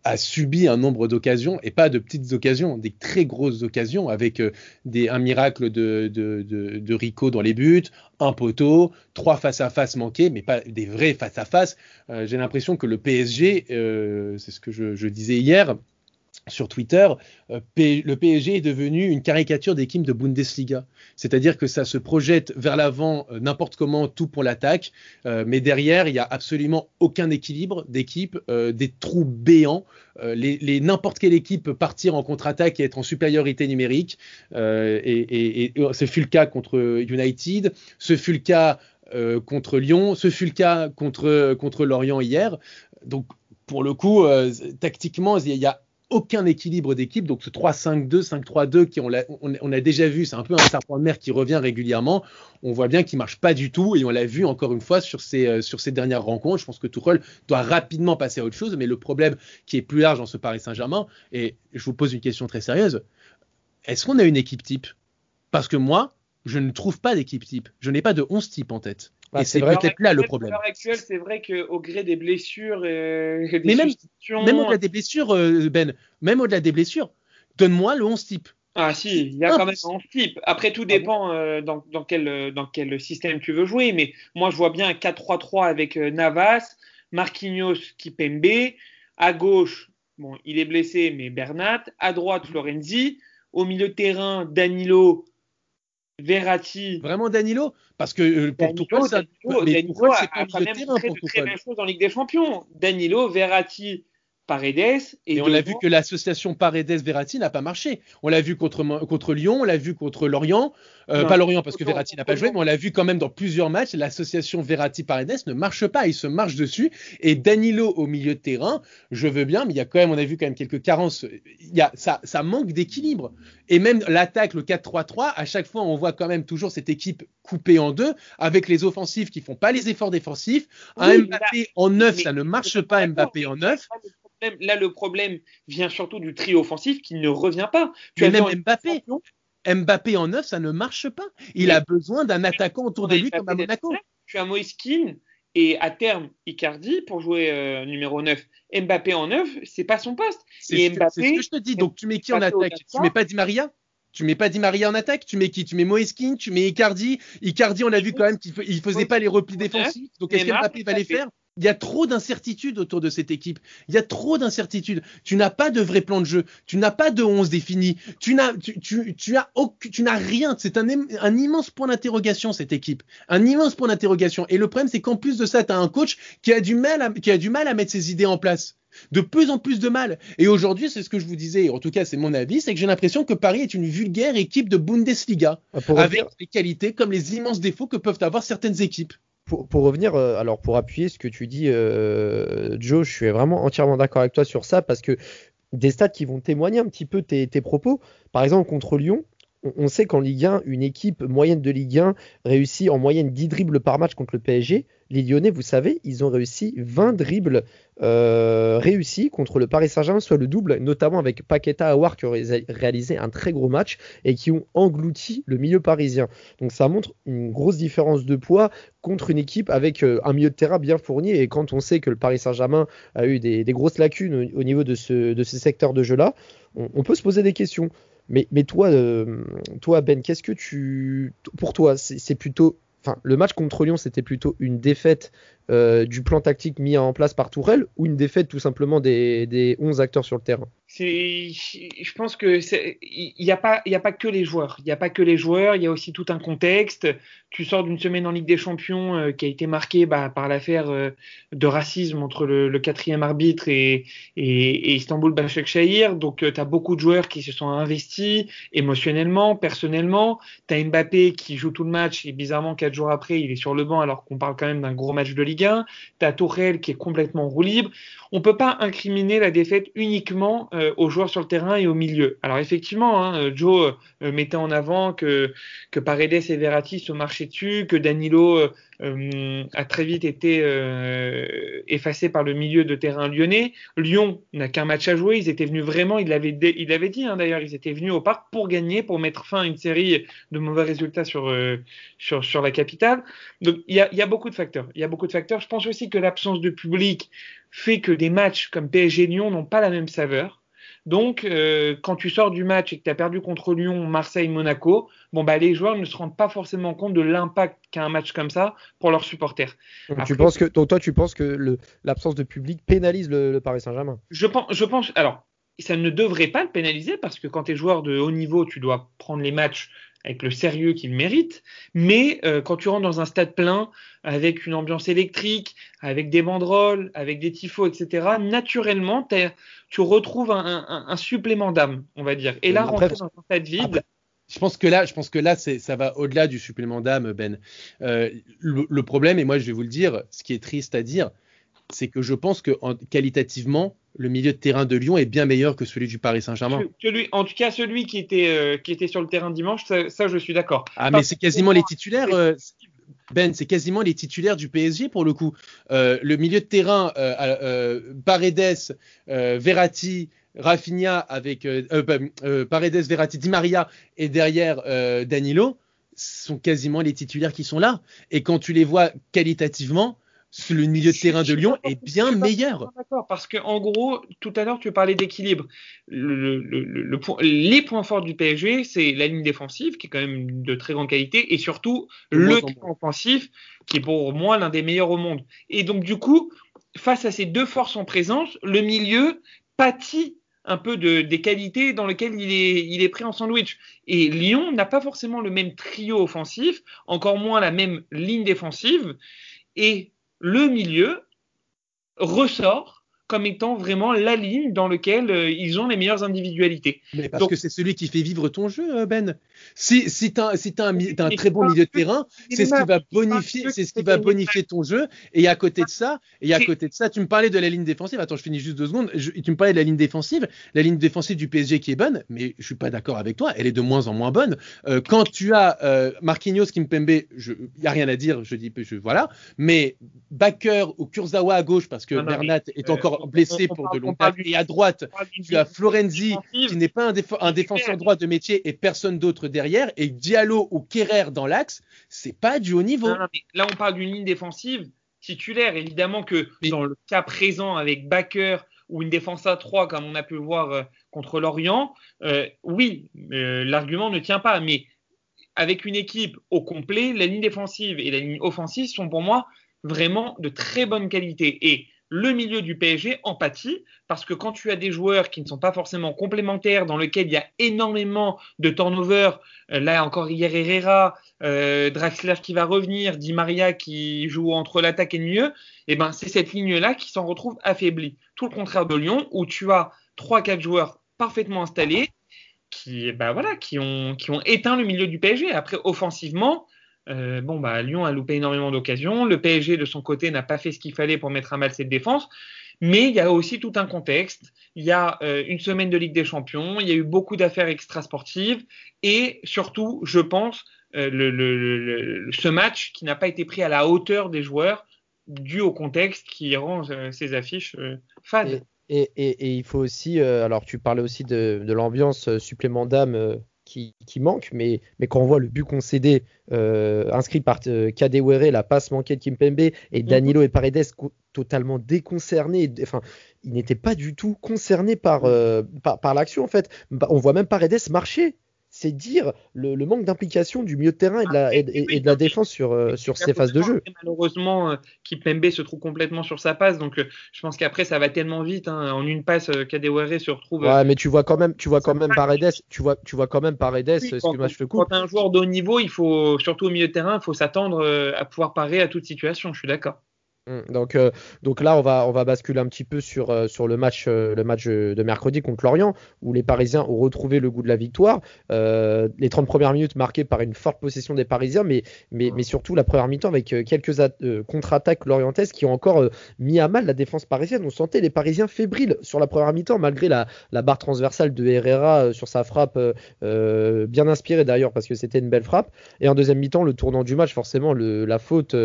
a subi un nombre d'occasions, et pas de petites occasions, des très grosses occasions, avec euh, un miracle de, Rico dans les buts, un poteau, trois face-à-face manqués, mais pas des vrais face-à-face. Euh, j'ai l'impression que le PSG, euh, c'est ce que je disais hier, sur Twitter, euh, le PSG est devenu une caricature d'équipe de Bundesliga. C'est-à-dire que ça se projette vers l'avant euh, n'importe comment, tout pour l'attaque, euh, mais derrière, il n'y a absolument aucun équilibre d'équipe, des trous béants. n'importe quelle équipe peut partir en contre-attaque et être en supériorité numérique. Et, ce fut le cas contre United, ce fut le cas contre Lyon, ce fut le cas contre, contre Lorient hier. Donc, pour le coup, tactiquement, il y a aucun équilibre d'équipe. Donc ce 3-5-2, 5-3-2 qui on a, déjà vu, c'est un peu un serpent de mer qui revient régulièrement. On voit bien qu'il marche pas du tout et on l'a vu encore une fois sur ces, euh, sur ces dernières rencontres. Je pense que Tuchel doit rapidement passer à autre chose. Mais le problème qui est plus large dans ce Paris Saint-Germain, et je vous pose une question très sérieuse, est-ce qu'on a une équipe type? Parce que moi, je ne trouve pas d'équipe type. Je n'ai pas de 11 types en tête. Bah, et c'est peut-être là le problème. À l'heure actuelle, c'est vrai qu'au gré des blessures et *laughs* des Mais même, même au-delà des blessures, euh, Ben, même au-delà des blessures, donne-moi le 11 type. Ah si, il y a quand même un 11 type. Après, tout ah dépend euh, dans, dans, quel, dans quel système tu veux jouer. Mais moi, je vois bien un 4-3-3 avec euh, Navas, Marquinhos, Kipembe. À gauche, bon, il est blessé, mais Bernat. À droite, Florenzi. Au milieu de terrain, Danilo, Verratti. Vraiment Danilo Parce que euh, pour Danilo, ça, Danilo, Danilo a, a, quand même très, très belles choses en Ligue des Champions. Danilo, Verratti, Paredes. Et, on l'a vu que l'association Paredes-Verratti n'a pas marché. On l'a vu contre, contre Lyon, on l'a vu contre Lorient. Euh, pas Lorient parce que Verratti n'a pas joué, mais on l'a vu quand même dans plusieurs matchs. L'association Verratti-Paredes ne marche pas. Il se marche dessus. Et Danilo au milieu de terrain, je veux bien, mais il y a quand même, on a vu quand même quelques carences. Il y a, ça, ça manque d'équilibre. Et même l'attaque, le 4-3-3, à chaque fois, on voit quand même toujours cette équipe coupée en deux avec les offensifs qui font pas les efforts défensifs. Un Mbappé en neuf, ça ne marche pas. Mbappé en neuf là, le problème vient surtout du trio offensif qui ne revient pas. Tu as même Mbappé. Mbappé en neuf, ça ne marche pas. Il a besoin d'un attaquant autour de lui comme à Monaco. Tu as Moïse et à terme Icardi pour jouer euh, numéro 9. Mbappé en neuf, c'est pas son poste. C'est ce, ce, que je te dis. Donc tu mets qui en attaque? Tu mets pas Di Maria? Tu mets pas Di Maria en attaque, tu mets qui? Tu mets Moïse tu mets Icardi? Icardi, on l'a vu quand même qu'il faisait pas les replis défensifs. Donc est-ce qu'Mbappé va les faire? Il y a trop d'incertitudes autour de cette équipe. Il y a trop d'incertitudes. Tu n'as pas de vrai plan de jeu. Tu n'as pas de 11 défini. Tu n'as, tu, tu, tu as, tu n'as rien. C'est un, un immense point d'interrogation, cette équipe. Un immense point d'interrogation. Et le problème, c'est qu'en plus de ça, tu as un coach qui a du mal à, qui a du mal à mettre ses idées en place. De plus en plus de mal. Et aujourd'hui, c'est ce que je vous disais, en tout cas, c'est mon avis, c'est que j'ai l'impression que Paris est une vulgaire équipe de Bundesliga. Ah, avec les qualités comme les immenses défauts que peuvent avoir certaines équipes pour, revenir, euh, alors pour appuyer ce que tu dis, euh, Joe, je suis vraiment entièrement d'accord avec toi sur ça parce que des stats qui vont témoigner un petit peu tes, tes propos. Par exemple, contre Lyon, on sait qu'en Ligue 1, une équipe moyenne de Ligue 1 réussit en moyenne 10 dribbles par match contre le PSG. Les Lyonnais, vous savez, ils ont réussi 20 dribbles euh, réussis contre le Paris Saint-Germain, soit le double, notamment avec Paqueta Awar qui ont réalisé un très gros match et qui ont englouti le milieu parisien. Donc ça montre une grosse différence de poids contre une équipe avec euh, un milieu de terrain bien fourni. Et quand on sait que le Paris Saint-Germain a eu des, grosses lacunes au, niveau de ce, de secteur de jeu-là, on peut se poser des questions. Mais, toi, euh, toi, Ben, qu'est-ce que tu. Pour toi, c'est plutôt. Enfin, le match contre Lyon, c'était plutôt une défaite euh, du plan tactique mis en place par Tourelle ou une défaite tout simplement des, des 11 acteurs sur le terrain? Je pense que il n'y a, pas, a pas que les joueurs. Il n'y a pas que les joueurs, il y a aussi tout un contexte. Tu sors d'une semaine en Ligue des Champions euh, qui a été marquée bah, par l'affaire euh, de racisme entre le, quatrième arbitre et, et, et Istanbul. Donc tu as beaucoup de joueurs qui se sont investis émotionnellement, personnellement. Tu as Mbappé qui joue tout le match et bizarrement quatre jours après il est sur le banc alors qu'on parle quand même d'un gros match de Ligue 1, as Tourelle qui est complètement roue libre. On peut pas incriminer la défaite uniquement aux joueurs sur le terrain et au milieu. Alors effectivement, hein, Joe mettait en avant que, Paredes et Verratti se marchaient dessus, que Danilo a très vite été effacé par le milieu de terrain lyonnais. Lyon n'a qu'un match à jouer. Ils étaient venus vraiment, il l'avait il dit hein, d'ailleurs, ils étaient venus au parc pour gagner, pour mettre fin à une série de mauvais résultats sur, sur, sur la capitale. Donc il y a, y a beaucoup de facteurs. Il y a beaucoup de facteurs. Je pense aussi que l'absence de public fait que des matchs comme PSG Lyon n'ont pas la même saveur. Donc, euh, quand tu sors du match et que tu as perdu contre Lyon, Marseille, Monaco, bon bah les joueurs ne se rendent pas forcément compte de l'impact qu'a un match comme ça pour leurs supporters. tu penses que toi, tu penses que l'absence de public pénalise le, Paris Saint-Germain? Je pense, je pense. Alors, ça ne devrait pas le pénaliser parce que quand tu es joueur de haut niveau, tu dois prendre les matchs avec le sérieux qu'il mérite. Mais euh, quand tu rentres dans un stade plein, avec une ambiance électrique, avec des banderoles, avec des tifos, etc., naturellement, tu retrouves un, supplément d'âme, on va dire. Et là, rentrer dans un stade vide. je pense que là, je pense que là, ça va au-delà du supplément d'âme, Ben. Euh, le, problème, et moi, je vais vous le dire, ce qui est triste à dire, c'est que je pense que qualitativement, le milieu de terrain de Lyon est bien meilleur que celui du Paris Saint-Germain. En tout cas, celui qui était, euh, qui était sur le terrain dimanche, ça, je suis d'accord. Ah, mais c'est quasiment les titulaires. Euh, ben, c'est quasiment les titulaires du PSG pour le coup. Euh, le milieu de terrain, Paredes, Verratti, Rafinha avec Paredes, Verratti, Di Maria et derrière Danilo sont quasiment les titulaires qui sont là. Et quand tu les vois qualitativement, le milieu de terrain de Lyon est bien meilleur. D'accord, parce que en gros, tout à l'heure, tu parlais d'équilibre. les points forts du PSG, c'est la ligne défensive, qui est quand même de très grande qualité, et surtout le trio offensif, qui est pour moi l'un des meilleurs au monde. Et donc, du coup, face à ces deux forces en présence, le milieu pâtit un peu de, des qualités dans lesquelles il est, il est pris en sandwich. Et Lyon n'a pas forcément le même trio offensif, encore moins la même ligne défensive. Et le milieu ressort comme étant vraiment la ligne dans laquelle euh, ils ont les meilleures individualités. Mais parce que c'est celui qui fait vivre ton jeu, euh, Ben. Si, si tu as, si un, un très bon milieu de terrain, c'est ce qui va bonifier, c'est ce qui va bonifier ton jeu. Et à côté de ça, et à côté de ça, tu me parlais de la ligne défensive. Attends, je finis juste deux secondes. tu me parlais de la ligne défensive, la ligne défensive du PSG qui est bonne, mais je suis pas d'accord avec toi. Elle est de moins en moins bonne. Euh, quand tu as euh, Marquinhos, Kimpembe, il y a rien à dire. Je dis, je, voilà. Mais Bakker ou Kurzawa à gauche, parce que Bernat est encore blessé pour de longs termes. Et à droite, tu as Florenzi, qui n'est pas un, défenseur droit de métier et personne d'autre derrière. Et Diallo ou Kerrer dans l'axe, c'est pas du haut niveau. là, on parle d'une ligne défensive titulaire. Évidemment que dans le cas présent avec Baker ou une défense à 3, comme on a pu le voir euh, contre Lorient, euh, oui, euh, l'argument ne tient pas. Mais avec une équipe au complet, la ligne défensive et la ligne offensive sont pour moi vraiment de très bonne qualité. Et le milieu du PSG empathie parce que quand tu as des joueurs qui ne sont pas forcément complémentaires, dans lesquels il y a énormément de turnover, euh, là encore hier Herrera, euh, Draxler qui va revenir, Di Maria qui joue entre l'attaque et le milieu, et eh ben c'est cette ligne-là qui s'en retrouve affaiblie. Tout le contraire de Lyon où tu as trois quatre joueurs parfaitement installés qui ben voilà qui ont qui ont éteint le milieu du PSG. Après offensivement, euh, bon, bah, Lyon a loupé énormément d'occasions. Le PSG, de son côté, n'a pas fait ce qu'il fallait pour mettre à mal cette défense. Mais il y a aussi tout un contexte. Il y a euh, une semaine de Ligue des Champions. Il y a eu beaucoup d'affaires extrasportives. Et surtout, je pense, euh, ce match qui n'a pas été pris à la hauteur des joueurs dû au contexte qui rend ces affiches fades. Et, et, il faut aussi, alors tu parlais aussi de, de l'ambiance supplément d'âme qui, manque, mais, mais quand on voit le but concédé euh, inscrit par euh, Kadewere, la passe manquée de Kimpembe et mhm. Danilo et Paredes totalement déconcernés, enfin, ils n'étaient pas du tout concernés par, euh, par, par l'action en fait. On voit même Paredes marcher c'est dire le, manque d'implication du milieu de terrain et de la, et, de la défense sur, euh, sur ces phases de jeu. Malheureusement, euh, Kipembe se trouve complètement sur sa passe, donc euh, je pense qu'après ça va tellement vite. Hein, en une passe, Kadewere se retrouve. Ouais, mais tu vois quand même, tu vois quand même Paredes, tu vois, tu vois quand même Paredes. excuse-moi, je te coupe. Quand un joueur de haut niveau, il faut surtout au milieu de terrain, il faut s'attendre à pouvoir parer à toute situation. Je suis d'accord. Mm. Donc, euh, donc là, on va, on va basculer un petit peu sur, euh, sur le, match, euh, le match de mercredi contre Lorient, où les Parisiens ont retrouvé le goût de la victoire. les 30 premières minutes marquées par une forte possession des Parisiens, mais, mais, mais surtout la première mi-temps avec quelques contre-attaques lorientaises qui ont encore mis à mal la défense parisienne. On sentait les Parisiens fébriles sur la première mi-temps, malgré la, la, barre transversale de Herrera sur sa frappe, bien inspirée d'ailleurs, parce que c'était une belle frappe. Et en deuxième mi-temps, le tournant du match, forcément, le, la faute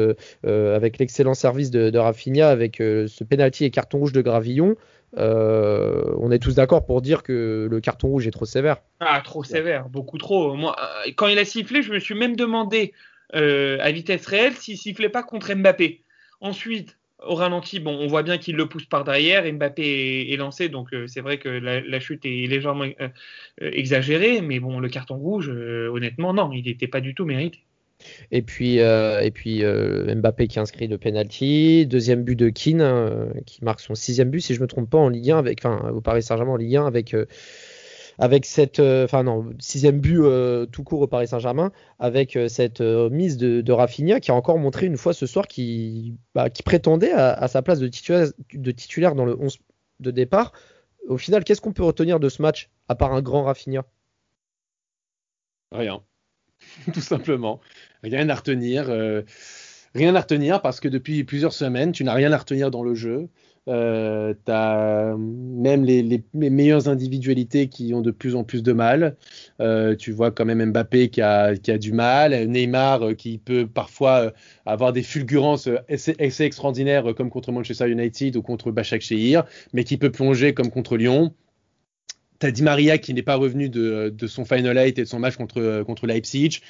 avec l'excellent service de, de Rafinha avec euh, ce penalty et carton rouge de Gravillon. Euh, on est tous d'accord pour dire que le carton rouge est trop sévère. Ah, trop sévère, beaucoup trop. Moi, euh, quand il a sifflé, je me suis même demandé à vitesse réelle s'il sifflait pas contre Mbappé. Ensuite, au ralenti, bon, on voit bien qu'il le pousse par derrière. Mbappé est, lancé, donc c'est vrai que la, chute est légèrement exagérée, mais bon, le carton rouge, honnêtement, non, il n'était pas du tout mérité. Et puis, euh, et puis euh, Mbappé qui inscrit le penalty, deuxième but de Keane euh, qui marque son sixième but si je me trompe pas en Ligue 1 avec, enfin au Paris Saint-Germain en Ligue 1 avec avec cette, enfin non, sixième but tout court au Paris Saint-Germain avec cette mise de, de, Rafinha qui a encore montré une fois ce soir qui, bah, qui prétendait à, sa place de titulaire, de titulaire dans le 11 de départ. Au final, qu'est-ce qu'on peut retenir de ce match à part un grand Rafinha? Rien. *laughs* tout simplement. Rien à retenir. Euh, rien à retenir parce que depuis plusieurs semaines, tu n'as rien à retenir dans le jeu. Euh, tu as même les, meilleures individualités qui ont de plus en plus de mal. Euh, tu vois quand même Mbappé qui a, du mal, Neymar qui peut parfois avoir des fulgurances assez, extraordinaires comme contre Manchester United ou contre Bachak Shehir, mais qui peut plonger comme contre Lyon. T'as Di Maria qui n'est pas revenu de, son final eight et de son match contre, contre Leipzig.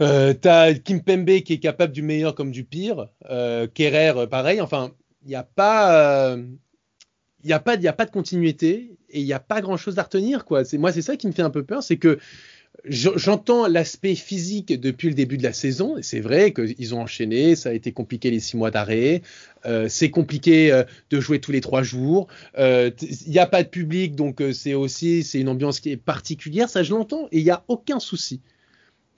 Euh, t'as Kimpembe qui est capable du meilleur comme du pire. Euh, Kerrer, pareil. Enfin, il n'y a pas. il n'y a, pas, a pas de continuité et il n'y a pas grand chose à retenir. Quoi. Moi, c'est ça qui me fait un peu peur, c'est que J'entends l'aspect physique depuis le début de la saison, c'est vrai qu'ils ont enchaîné, ça a été compliqué les six mois d'arrêt, euh, c'est compliqué euh, de jouer tous les trois jours, euh, il n'y a pas de public, donc c'est aussi c'est une ambiance qui est particulière, ça je l'entends, et il n'y a aucun souci.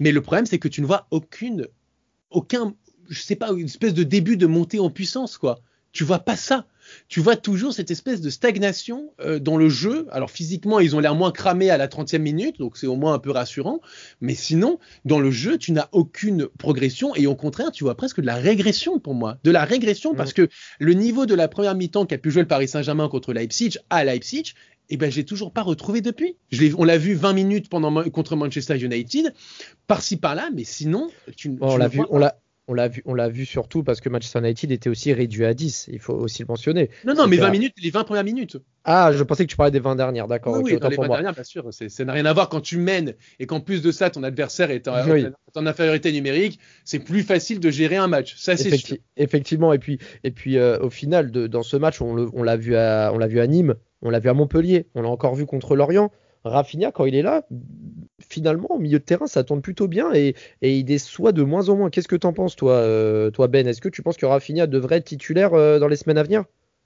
Mais le problème, c'est que tu ne vois aucune, aucun, je sais pas, une espèce de début de montée en puissance, quoi. Tu vois pas ça tu vois toujours cette espèce de stagnation euh, dans le jeu. Alors physiquement, ils ont l'air moins cramés à la 30e minute, donc c'est au moins un peu rassurant. Mais sinon, dans le jeu, tu n'as aucune progression et au contraire, tu vois presque de la régression pour moi. De la régression parce que le niveau de la première mi-temps qu'a pu jouer le Paris Saint-Germain contre Leipzig à Leipzig, eh ben, j'ai toujours pas retrouvé depuis. Je on l'a vu 20 minutes pendant contre Manchester United, par-ci par-là, mais sinon, tu, on l'a vu, on l'a, on l'a vu, on l'a vu surtout parce que Manchester United était aussi réduit à 10. Il faut aussi le mentionner. Non, non, mais 20 minutes, les 20 premières minutes. Ah, je pensais que tu parlais des 20 dernières, d'accord. Oui, les 20 dernières, bien sûr. Ça n'a rien à voir quand tu mènes et qu'en plus de ça, ton adversaire est en, infériorité numérique. C'est plus facile de gérer un match. Ça, c'est sûr. Effectivement. Et puis, et puis euh, au final, de, dans ce match, on l'a vu à, on l'a vu à Nîmes, on l'a vu à Montpellier, on l'a encore vu contre Lorient. Rafinha, quand il est là, finalement, au milieu de terrain, ça tourne plutôt bien et, il déçoit de moins en moins. Qu'est-ce que tu en penses, toi, euh, toi Ben? Est-ce que tu penses que Rafinha devrait être titulaire euh, dans les semaines à venir?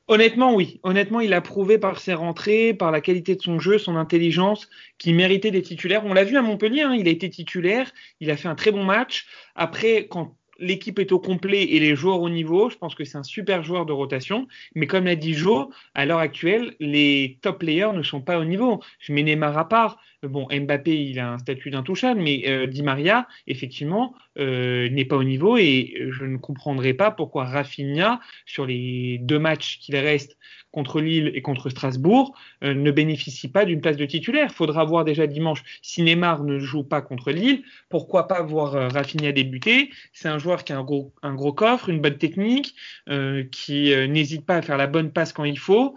Honnêtement, oui. Honnêtement, il a prouvé par ses rentrées, par la qualité de son jeu, son intelligence, qu'il méritait des titulaires. On l'a vu à Montpellier, hein, il a été titulaire, il a fait un très bon match. Après, quand l'équipe est au complet et les joueurs au niveau, je pense que c'est un super joueur de rotation. Mais comme l'a dit Joe, à l'heure actuelle, les top players ne sont pas au niveau. Je mets Neymar à part. Bon, Mbappé, il a un statut d'intouchable, mais euh, Di Maria, effectivement, euh, n'est pas au niveau et je ne comprendrai pas pourquoi Rafinha, sur les deux matchs qu'il reste contre Lille et contre Strasbourg, euh, ne bénéficie pas d'une place de titulaire. Faudra voir déjà dimanche si Neymar ne joue pas contre Lille. Pourquoi pas voir euh, Rafinha débuter? C'est un joueur qui a un gros, coffre, une bonne technique, qui n'hésite pas à faire la bonne passe quand il faut.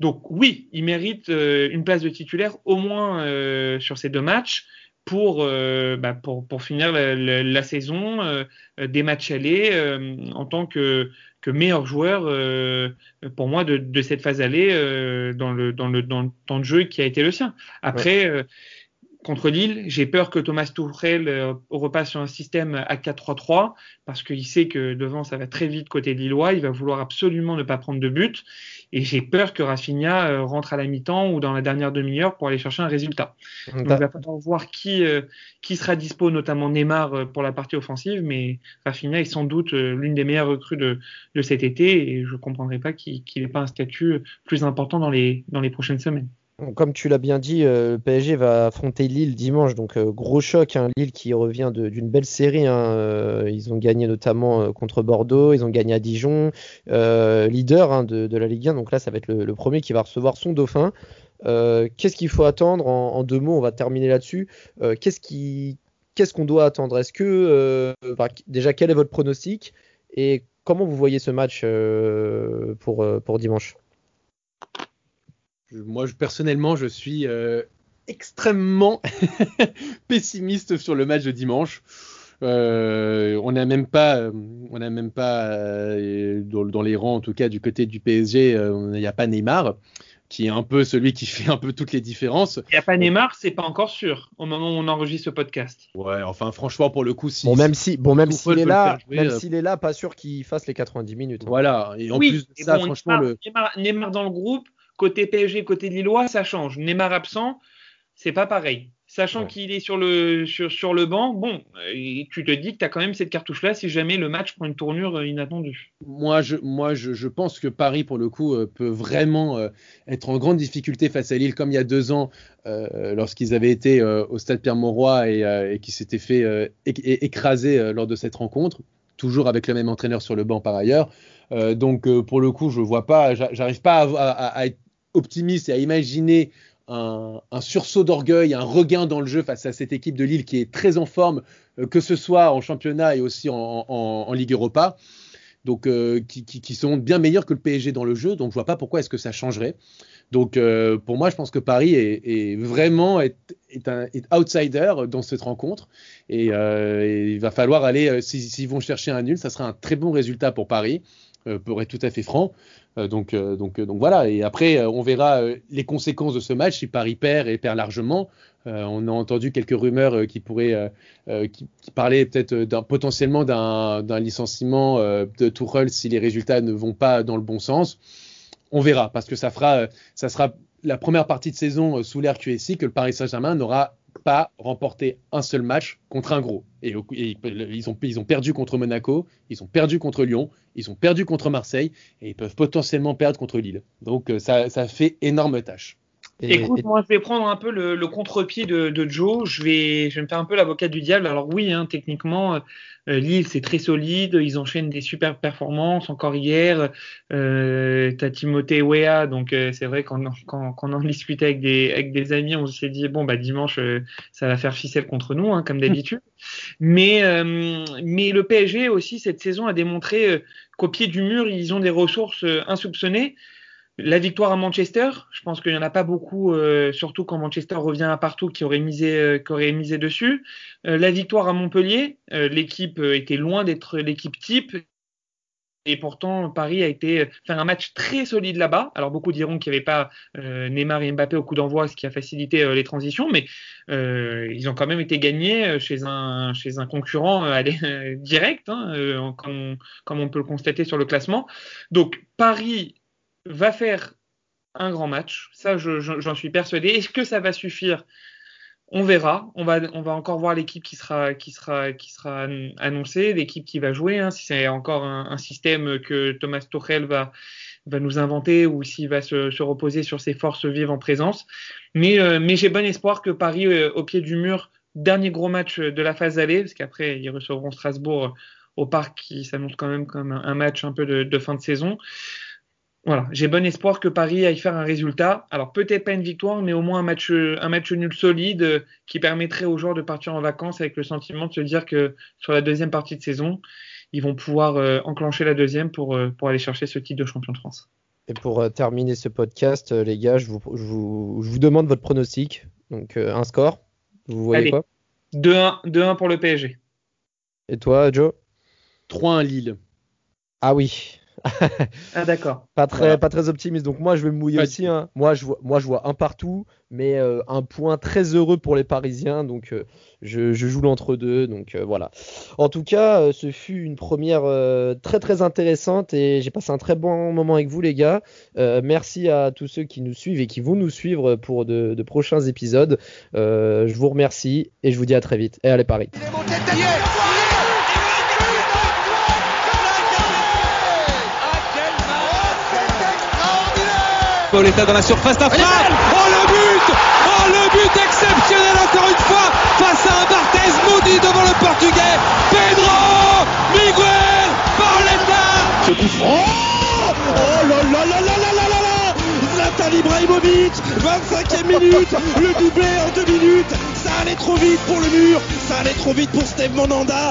Donc oui, il mérite euh, une place de titulaire au moins euh, sur ces deux matchs pour, euh, bah, pour, pour, finir la, la, saison des matchs allés en tant que, que meilleur joueur pour moi de, de, cette phase allée dans, le, dans, le, dans le temps de jeu qui a été le sien. Après, contre Lille. J'ai peur que Thomas Tuchel euh, repasse sur un système à 4-3-3 parce qu'il sait que devant ça va très vite côté Lillois. Il va vouloir absolument ne pas prendre de but. Et j'ai peur que Rafinha euh, rentre à la mi-temps ou dans la dernière demi-heure pour aller chercher un résultat. Donc, il va falloir voir qui, euh, qui sera dispo, notamment Neymar pour la partie offensive. Mais Rafinha est sans doute l'une des meilleures recrues de, de, cet été et je ne comprendrai pas qu'il n'ait pas un statut plus important dans les, dans les prochaines semaines. Comme tu l'as bien dit, euh, le PSG va affronter Lille dimanche, donc euh, gros choc. Hein, Lille qui revient d'une belle série. Hein, euh, ils ont gagné notamment contre Bordeaux, ils ont gagné à Dijon, leader hein, de, la Ligue 1. Donc là, ça va être le, premier qui va recevoir son dauphin. Qu'est-ce qu'il faut attendre en, deux mots? On va terminer là-dessus. Qu'est-ce qu'on doit attendre? Est-ce que déjà quel est votre pronostic? Et comment vous voyez ce match pour dimanche? Moi, personnellement, je suis euh, extrêmement *laughs* pessimiste sur le match de dimanche. Euh, on n'a même pas, euh, on n'a même pas dans, les rangs, en tout cas du côté du PSG, il n'y a pas Neymar, qui est un peu celui qui *laughs* fait un peu toutes les différences. Il n'y a pas Neymar, c'est pas encore sûr au moment où on enregistre ce podcast. Ouais, enfin franchement pour le coup, si bon même si, bon même s'il est là, même s'il est là, pas sûr qu'il fasse les 90 minutes. Voilà, et en plus de ça, franchement le Neymar dans le groupe Côté PSG, côté Lillois, ça change. Neymar absent, c'est pas pareil. Sachant qu'il est sur le, sur, sur le banc, bon, tu te dis que tu as quand même cette cartouche-là si jamais le match prend une tournure euh, inattendue. Moi, je, moi je, pense que Paris, pour le coup, euh, peut vraiment euh, être en grande difficulté face à Lille, comme il y a deux ans, lorsqu'ils avaient été au stade Pierre-Mauroy et, et qui s'étaient fait écraser lors de cette rencontre, toujours avec le même entraîneur sur le banc par ailleurs. donc, pour le coup, je vois pas, j'arrive pas à être optimiste et à imaginer un, sursaut d'orgueil, un regain dans le jeu face à cette équipe de Lille qui est très en forme, euh, que ce soit en championnat et aussi en, Ligue Europa. Donc, euh, qui, sont bien meilleurs que le PSG dans le jeu. Donc, je vois pas pourquoi est-ce que ça changerait. Donc, euh, pour moi, je pense que Paris est, vraiment est, un outsider dans cette rencontre. Et, il va falloir aller, s'ils vont chercher un nul, ça sera un très bon résultat pour Paris, pour être tout à fait franc. Euh, donc, euh, euh, donc voilà. Et après, on verra les conséquences de ce match si Paris perd et perd largement. on a entendu quelques rumeurs qui pourraient, parlaient peut-être potentiellement d'un licenciement de Tourelle si les résultats ne vont pas dans le bon sens. On verra parce que ça fera, sera la première partie de saison sous l'ère QSI que le Paris Saint-Germain n'aura pas remporté un seul match contre un gros. Et, ils, ont, ils, ont, perdu contre Monaco, ils ont perdu contre Lyon, ils ont perdu contre Marseille et ils peuvent potentiellement perdre contre Lille. Donc euh, ça, ça fait énorme tâche. Écoute, moi je vais prendre un peu le, contre-pied de, Joe. Je vais, je vais me faire un peu l'avocat du diable. Alors oui, hein, techniquement, euh, Lille c'est très solide. Ils enchaînent des super performances. Encore hier, euh, t'as Timothée Wea. Donc euh, c'est vrai qu'on quand, quand, on en discutait avec des, avec des amis, on s'est dit bon bah dimanche euh, ça va faire ficelle contre nous, hein, comme d'habitude. mais mais le PSG aussi cette saison a démontré qu'au pied du mur ils ont des ressources insoupçonnées. La victoire à Manchester, je pense qu'il n'y en a pas beaucoup, euh, surtout quand Manchester revient à partout, qui aurait misé, euh, qui aurait misé dessus. Euh, la victoire à Montpellier, l'équipe était loin d'être l'équipe type. Et pourtant, Paris a été faire un match très solide là-bas. Alors beaucoup diront qu'il n'y avait pas Neymar et Mbappé au coup d'envoi, ce qui a facilité les transitions, mais ils ont quand même été gagnés chez un chez un concurrent *laughs* direct, hein, comme, comme on peut le constater sur le classement. Donc Paris va faire un grand match. Ça, j'en suis persuadé. Est-ce que ça va suffire? On verra. On va, encore voir l'équipe qui sera, qui sera, qui sera annoncée, l'équipe qui va jouer. Hein, si c'est encore un, système que Thomas Tuchel va, nous inventer ou s'il va se, reposer sur ses forces vives en présence. Mais, euh, j'ai bon espoir que Paris, euh, au pied du mur, dernier gros match de la phase allée, parce qu'après ils recevront Strasbourg au parc, qui s'annonce quand même comme un, match un peu de fin de saison. Voilà, j'ai bon espoir que Paris aille faire un résultat. Alors peut-être pas une victoire, mais au moins un match, un match nul solide euh, qui permettrait aux joueurs de partir en vacances avec le sentiment de se dire que sur la deuxième partie de saison, ils vont pouvoir euh, enclencher la deuxième pour, euh, pour aller chercher ce titre de champion de France. Et pour terminer ce podcast, les gars, je vous, je vous, je vous demande votre pronostic. Donc un score, vous voyez quoi? 2-1 pour le PSG. Et toi, Joe? 3-1 Lille. Ah oui, ah d'accord. *laughs* Pas très, pas très optimiste. Donc moi, je vais me mouiller aussi. Hein. Moi, je vois, moi, je vois un partout, mais euh, un point très heureux pour les Parisiens. Donc euh, je, joue l'entre-deux. Donc euh, voilà. En tout cas, ce fut une première très très intéressante et j'ai passé un très bon moment avec vous, les gars. merci à tous ceux qui nous suivent et qui vont nous suivre pour de, de prochains épisodes. je vous remercie et je vous dis à très vite. Et allez Paris. Pauletta dans la surface d'affaire. Oh le but. Oh le but exceptionnel encore une fois face à un Barthez maudit devant le portugais. Pedro Miguel Pauletta Ce coup franc. Oh là là là là là là là. Là Zlatan Ibrahimovic 25e minute. Le doublé en deux minutes. Ça allait trop vite pour le mur. Ça allait trop vite pour Steve Monanda